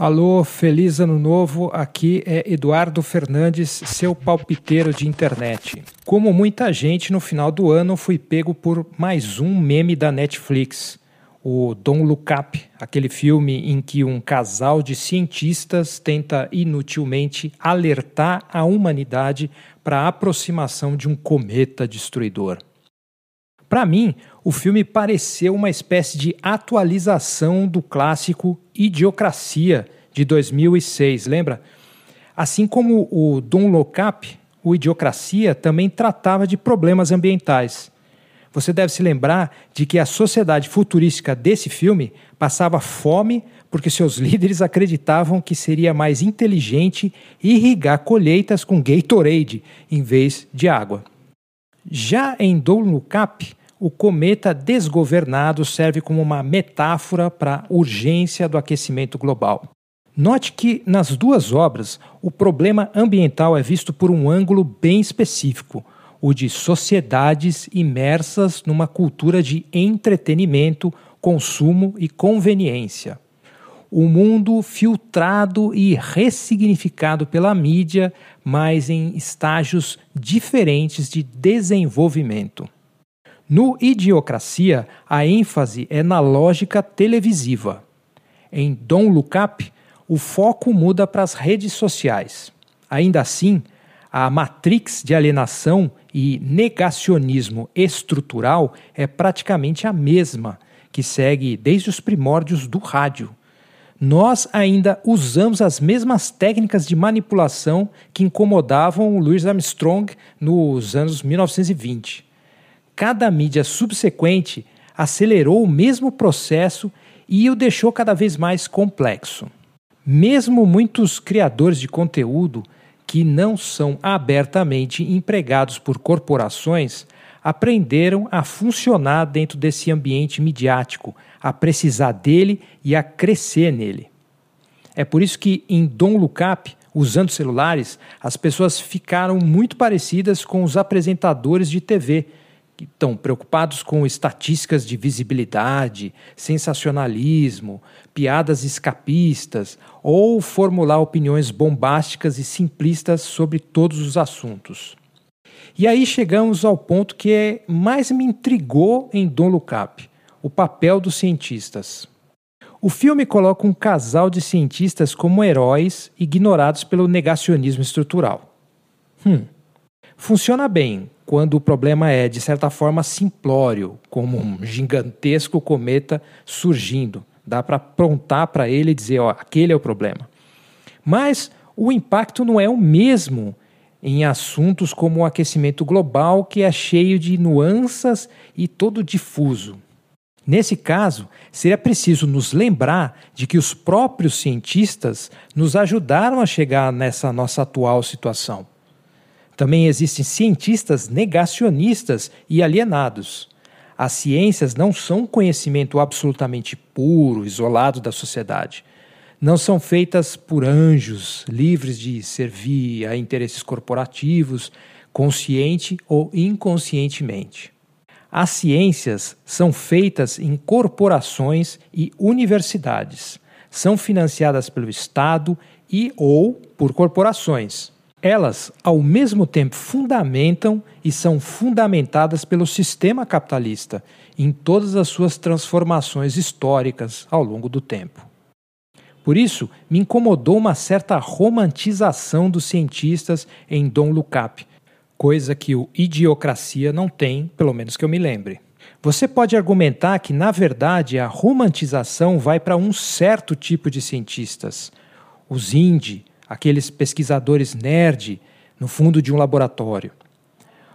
Alô, feliz ano novo. Aqui é Eduardo Fernandes, seu palpiteiro de internet. Como muita gente, no final do ano fui pego por mais um meme da Netflix. O Don't Look Up, aquele filme em que um casal de cientistas tenta inutilmente alertar a humanidade para a aproximação de um cometa destruidor. Para mim, o filme pareceu uma espécie de atualização do clássico Idiocracia de 2006, lembra? Assim como o Don't Look o Idiocracia também tratava de problemas ambientais. Você deve se lembrar de que a sociedade futurística desse filme passava fome porque seus líderes acreditavam que seria mais inteligente irrigar colheitas com Gatorade em vez de água. Já em Don't Look Up, o cometa desgovernado serve como uma metáfora para a urgência do aquecimento global. Note que nas duas obras o problema ambiental é visto por um ângulo bem específico, o de sociedades imersas numa cultura de entretenimento, consumo e conveniência. O mundo filtrado e ressignificado pela mídia, mas em estágios diferentes de desenvolvimento. No Idiocracia, a ênfase é na lógica televisiva. Em Don't Look Up, o foco muda para as redes sociais. Ainda assim, a matrix de alienação e negacionismo estrutural é praticamente a mesma, que segue desde os primórdios do rádio. Nós ainda usamos as mesmas técnicas de manipulação que incomodavam o Louis Armstrong nos anos 1920 cada mídia subsequente acelerou o mesmo processo e o deixou cada vez mais complexo. Mesmo muitos criadores de conteúdo que não são abertamente empregados por corporações aprenderam a funcionar dentro desse ambiente midiático, a precisar dele e a crescer nele. É por isso que em Dom Lucap, usando celulares, as pessoas ficaram muito parecidas com os apresentadores de TV que estão preocupados com estatísticas de visibilidade, sensacionalismo, piadas escapistas ou formular opiniões bombásticas e simplistas sobre todos os assuntos. E aí chegamos ao ponto que é, mais me intrigou em Don Up, o papel dos cientistas. O filme coloca um casal de cientistas como heróis ignorados pelo negacionismo estrutural. Hum, funciona bem quando o problema é, de certa forma, simplório, como um gigantesco cometa surgindo. Dá para apontar para ele e dizer: ó, aquele é o problema. Mas o impacto não é o mesmo em assuntos como o aquecimento global, que é cheio de nuances e todo difuso. Nesse caso, seria preciso nos lembrar de que os próprios cientistas nos ajudaram a chegar nessa nossa atual situação. Também existem cientistas negacionistas e alienados. As ciências não são conhecimento absolutamente puro, isolado da sociedade. Não são feitas por anjos livres de servir a interesses corporativos, consciente ou inconscientemente. As ciências são feitas em corporações e universidades. São financiadas pelo Estado e ou por corporações. Elas, ao mesmo tempo, fundamentam e são fundamentadas pelo sistema capitalista em todas as suas transformações históricas ao longo do tempo. Por isso, me incomodou uma certa romantização dos cientistas em Dom Lucap, coisa que o Idiocracia não tem, pelo menos que eu me lembre. Você pode argumentar que, na verdade, a romantização vai para um certo tipo de cientistas, os indie, aqueles pesquisadores nerd no fundo de um laboratório.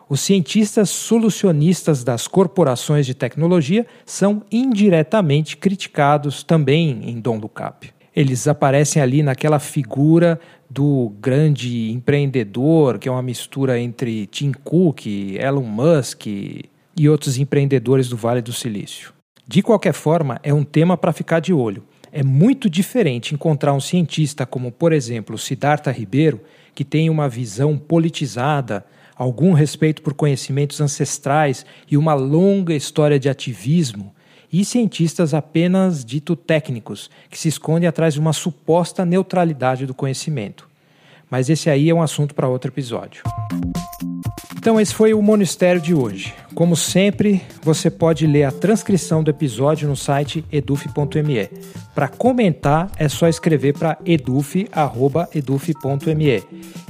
Os cientistas solucionistas das corporações de tecnologia são indiretamente criticados também em Dom Lucap. Eles aparecem ali naquela figura do grande empreendedor, que é uma mistura entre Tim Cook, Elon Musk e outros empreendedores do Vale do Silício. De qualquer forma, é um tema para ficar de olho. É muito diferente encontrar um cientista como, por exemplo, Siddhartha Ribeiro, que tem uma visão politizada, algum respeito por conhecimentos ancestrais e uma longa história de ativismo, e cientistas apenas dito técnicos, que se escondem atrás de uma suposta neutralidade do conhecimento. Mas esse aí é um assunto para outro episódio. Então, esse foi o Monistério de hoje. Como sempre, você pode ler a transcrição do episódio no site eduf.me. Para comentar, é só escrever para eduf.eduf.me.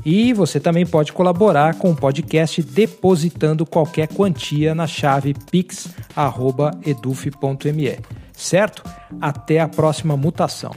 E você também pode colaborar com o podcast depositando qualquer quantia na chave pix.eduf.me. Certo? Até a próxima mutação.